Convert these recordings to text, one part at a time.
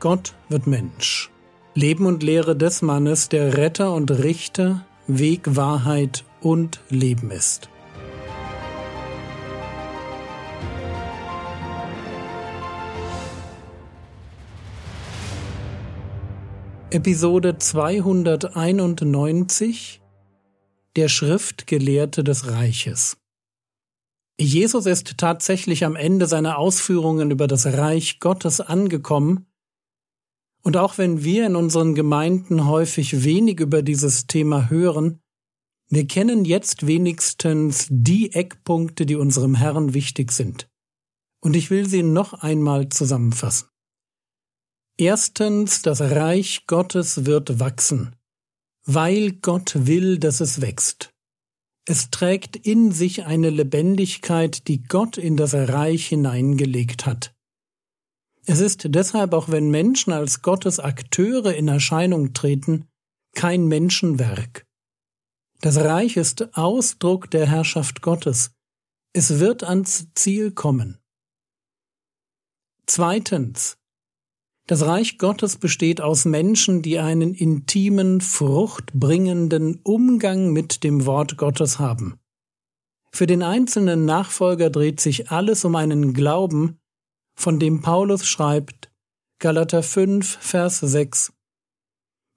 Gott wird Mensch. Leben und Lehre des Mannes, der Retter und Richter, Weg, Wahrheit und Leben ist. Episode 291 Der Schriftgelehrte des Reiches Jesus ist tatsächlich am Ende seiner Ausführungen über das Reich Gottes angekommen, und auch wenn wir in unseren Gemeinden häufig wenig über dieses Thema hören, wir kennen jetzt wenigstens die Eckpunkte, die unserem Herrn wichtig sind. Und ich will sie noch einmal zusammenfassen. Erstens, das Reich Gottes wird wachsen, weil Gott will, dass es wächst. Es trägt in sich eine Lebendigkeit, die Gott in das Reich hineingelegt hat. Es ist deshalb, auch wenn Menschen als Gottes Akteure in Erscheinung treten, kein Menschenwerk. Das Reich ist Ausdruck der Herrschaft Gottes. Es wird ans Ziel kommen. Zweitens. Das Reich Gottes besteht aus Menschen, die einen intimen, fruchtbringenden Umgang mit dem Wort Gottes haben. Für den einzelnen Nachfolger dreht sich alles um einen Glauben, von dem Paulus schreibt, Galater 5, Vers 6.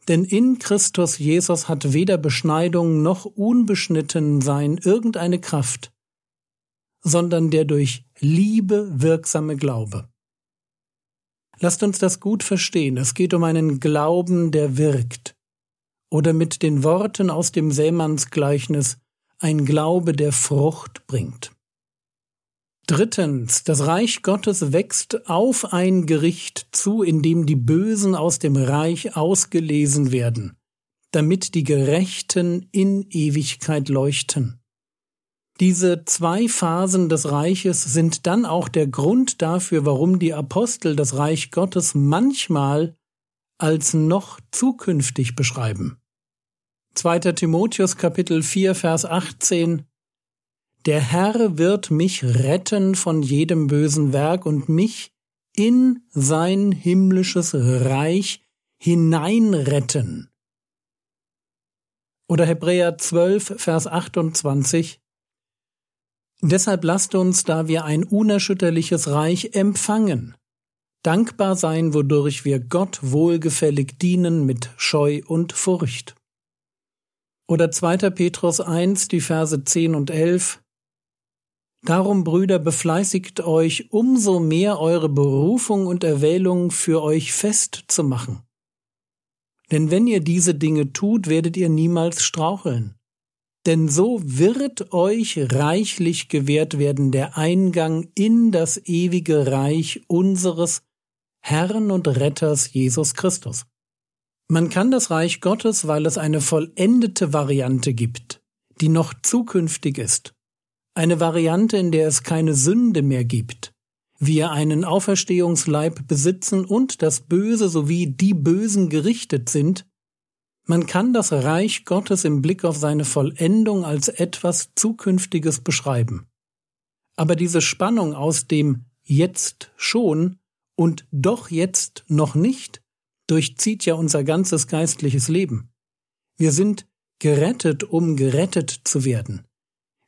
Denn in Christus Jesus hat weder Beschneidung noch Unbeschnittensein irgendeine Kraft, sondern der durch Liebe wirksame Glaube. Lasst uns das gut verstehen. Es geht um einen Glauben, der wirkt. Oder mit den Worten aus dem Sämannsgleichnis ein Glaube, der Frucht bringt. Drittens, das Reich Gottes wächst auf ein Gericht zu, in dem die Bösen aus dem Reich ausgelesen werden, damit die Gerechten in Ewigkeit leuchten. Diese zwei Phasen des Reiches sind dann auch der Grund dafür, warum die Apostel das Reich Gottes manchmal als noch zukünftig beschreiben. 2. Timotheus Kapitel 4 Vers 18 Der Herr wird mich retten von jedem bösen Werk und mich in sein himmlisches Reich hineinretten. Oder Hebräer 12 Vers 28 Deshalb lasst uns, da wir ein unerschütterliches Reich empfangen, dankbar sein, wodurch wir Gott wohlgefällig dienen mit Scheu und Furcht. Oder 2. Petrus 1, die Verse 10 und 11. Darum, Brüder, befleißigt euch, umso mehr eure Berufung und Erwählung für euch festzumachen. Denn wenn ihr diese Dinge tut, werdet ihr niemals straucheln denn so wird euch reichlich gewährt werden der Eingang in das ewige Reich unseres Herrn und Retters Jesus Christus. Man kann das Reich Gottes, weil es eine vollendete Variante gibt, die noch zukünftig ist, eine Variante, in der es keine Sünde mehr gibt, wir einen Auferstehungsleib besitzen und das Böse sowie die Bösen gerichtet sind, man kann das Reich Gottes im Blick auf seine Vollendung als etwas Zukünftiges beschreiben. Aber diese Spannung aus dem jetzt schon und doch jetzt noch nicht durchzieht ja unser ganzes geistliches Leben. Wir sind gerettet, um gerettet zu werden.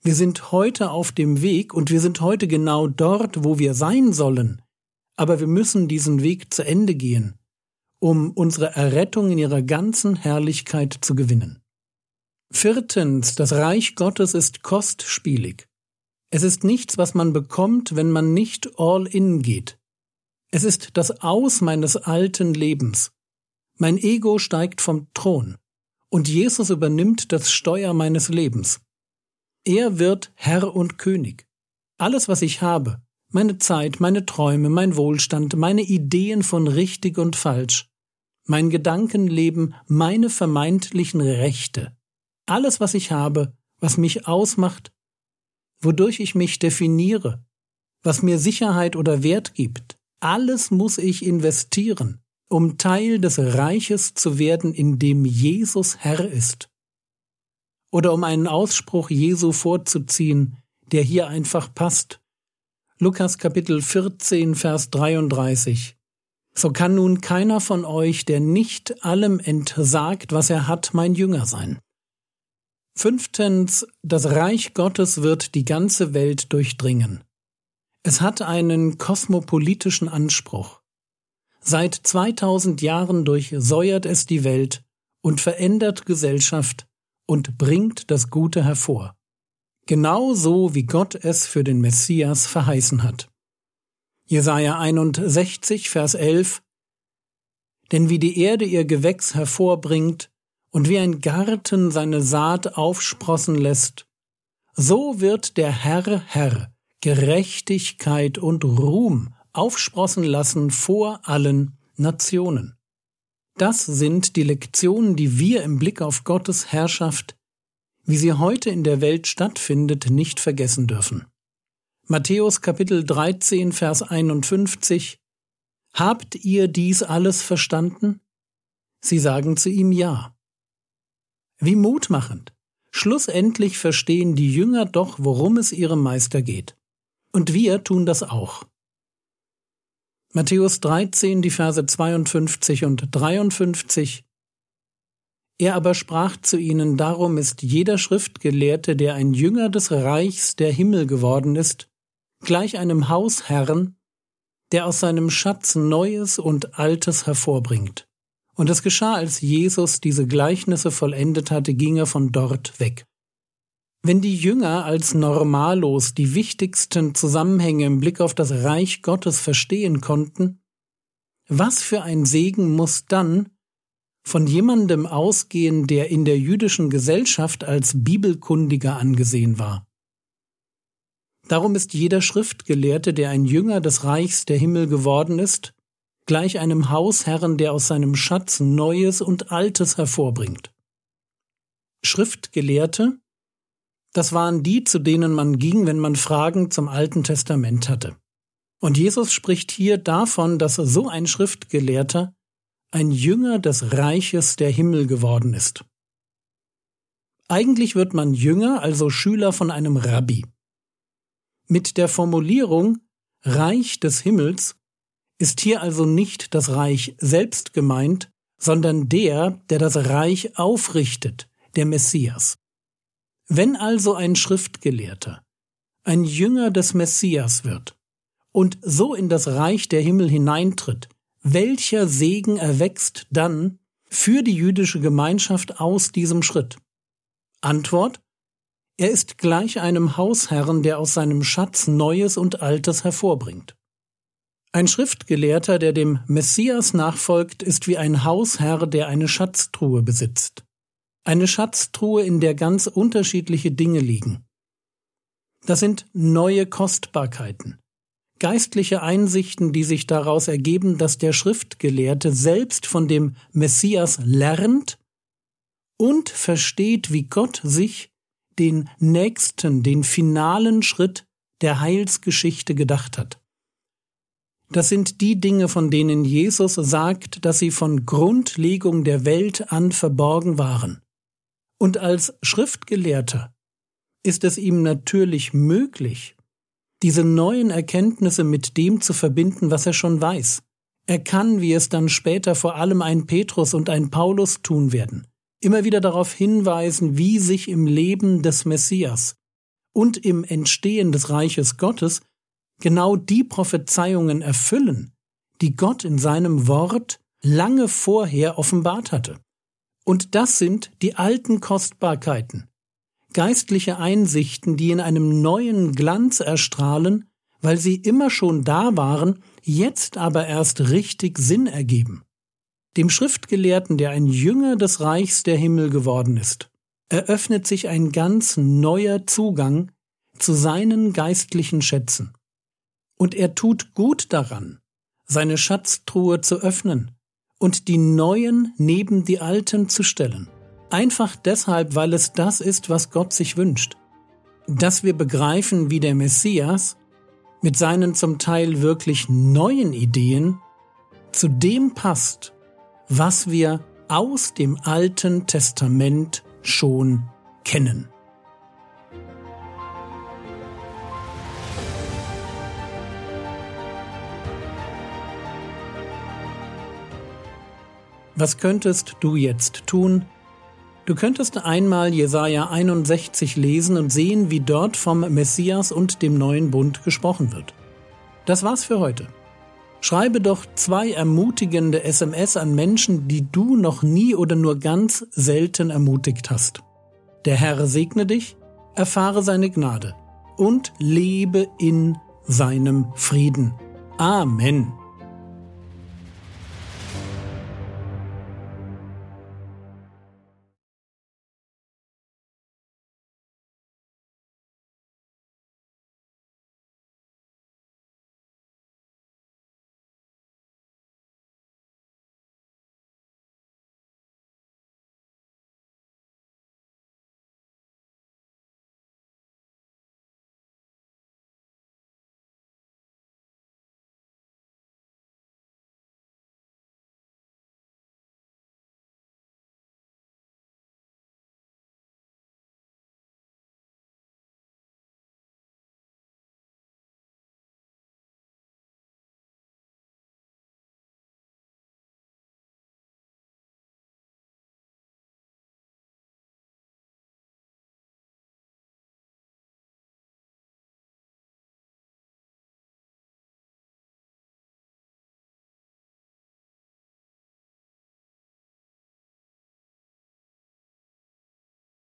Wir sind heute auf dem Weg und wir sind heute genau dort, wo wir sein sollen. Aber wir müssen diesen Weg zu Ende gehen um unsere Errettung in ihrer ganzen Herrlichkeit zu gewinnen. Viertens, das Reich Gottes ist kostspielig. Es ist nichts, was man bekommt, wenn man nicht all in geht. Es ist das Aus meines alten Lebens. Mein Ego steigt vom Thron und Jesus übernimmt das Steuer meines Lebens. Er wird Herr und König. Alles, was ich habe, meine Zeit, meine Träume, mein Wohlstand, meine Ideen von richtig und falsch, mein Gedankenleben, meine vermeintlichen Rechte, alles, was ich habe, was mich ausmacht, wodurch ich mich definiere, was mir Sicherheit oder Wert gibt, alles muss ich investieren, um Teil des Reiches zu werden, in dem Jesus Herr ist. Oder um einen Ausspruch Jesu vorzuziehen, der hier einfach passt. Lukas Kapitel 14, Vers 33. So kann nun keiner von euch, der nicht allem entsagt, was er hat, mein Jünger sein. Fünftens, das Reich Gottes wird die ganze Welt durchdringen. Es hat einen kosmopolitischen Anspruch. Seit 2000 Jahren durchsäuert es die Welt und verändert Gesellschaft und bringt das Gute hervor. Genau so, wie Gott es für den Messias verheißen hat. Jesaja 61, Vers 11 Denn wie die Erde ihr Gewächs hervorbringt und wie ein Garten seine Saat aufsprossen lässt, so wird der Herr Herr Gerechtigkeit und Ruhm aufsprossen lassen vor allen Nationen. Das sind die Lektionen, die wir im Blick auf Gottes Herrschaft, wie sie heute in der Welt stattfindet, nicht vergessen dürfen. Matthäus Kapitel 13, Vers 51 Habt ihr dies alles verstanden? Sie sagen zu ihm Ja. Wie mutmachend. Schlussendlich verstehen die Jünger doch, worum es ihrem Meister geht. Und wir tun das auch. Matthäus 13, die Verse 52 und 53 er aber sprach zu ihnen, darum ist jeder Schriftgelehrte, der ein Jünger des Reichs der Himmel geworden ist, gleich einem Hausherrn, der aus seinem Schatz Neues und Altes hervorbringt. Und es geschah, als Jesus diese Gleichnisse vollendet hatte, ging er von dort weg. Wenn die Jünger als Normalos die wichtigsten Zusammenhänge im Blick auf das Reich Gottes verstehen konnten, was für ein Segen muss dann von jemandem ausgehen, der in der jüdischen Gesellschaft als Bibelkundiger angesehen war. Darum ist jeder Schriftgelehrte, der ein Jünger des Reichs der Himmel geworden ist, gleich einem Hausherrn, der aus seinem Schatz Neues und Altes hervorbringt. Schriftgelehrte, das waren die, zu denen man ging, wenn man Fragen zum Alten Testament hatte. Und Jesus spricht hier davon, dass so ein Schriftgelehrter ein Jünger des Reiches der Himmel geworden ist. Eigentlich wird man Jünger, also Schüler von einem Rabbi. Mit der Formulierung Reich des Himmels ist hier also nicht das Reich selbst gemeint, sondern der, der das Reich aufrichtet, der Messias. Wenn also ein Schriftgelehrter ein Jünger des Messias wird und so in das Reich der Himmel hineintritt, welcher Segen erwächst dann für die jüdische Gemeinschaft aus diesem Schritt? Antwort Er ist gleich einem Hausherrn, der aus seinem Schatz Neues und Altes hervorbringt. Ein Schriftgelehrter, der dem Messias nachfolgt, ist wie ein Hausherr, der eine Schatztruhe besitzt. Eine Schatztruhe, in der ganz unterschiedliche Dinge liegen. Das sind neue Kostbarkeiten, geistliche Einsichten, die sich daraus ergeben, dass der Schriftgelehrte selbst von dem Messias lernt und versteht, wie Gott sich den nächsten, den finalen Schritt der Heilsgeschichte gedacht hat. Das sind die Dinge, von denen Jesus sagt, dass sie von Grundlegung der Welt an verborgen waren. Und als Schriftgelehrter ist es ihm natürlich möglich, diese neuen Erkenntnisse mit dem zu verbinden, was er schon weiß. Er kann, wie es dann später vor allem ein Petrus und ein Paulus tun werden, immer wieder darauf hinweisen, wie sich im Leben des Messias und im Entstehen des Reiches Gottes genau die Prophezeiungen erfüllen, die Gott in seinem Wort lange vorher offenbart hatte. Und das sind die alten Kostbarkeiten, geistliche Einsichten, die in einem neuen Glanz erstrahlen, weil sie immer schon da waren, jetzt aber erst richtig Sinn ergeben. Dem Schriftgelehrten, der ein Jünger des Reichs der Himmel geworden ist, eröffnet sich ein ganz neuer Zugang zu seinen geistlichen Schätzen. Und er tut gut daran, seine Schatztruhe zu öffnen und die neuen neben die alten zu stellen. Einfach deshalb, weil es das ist, was Gott sich wünscht. Dass wir begreifen, wie der Messias mit seinen zum Teil wirklich neuen Ideen zu dem passt, was wir aus dem Alten Testament schon kennen. Was könntest du jetzt tun? Du könntest einmal Jesaja 61 lesen und sehen, wie dort vom Messias und dem neuen Bund gesprochen wird. Das war's für heute. Schreibe doch zwei ermutigende SMS an Menschen, die du noch nie oder nur ganz selten ermutigt hast. Der Herr segne dich, erfahre seine Gnade und lebe in seinem Frieden. Amen.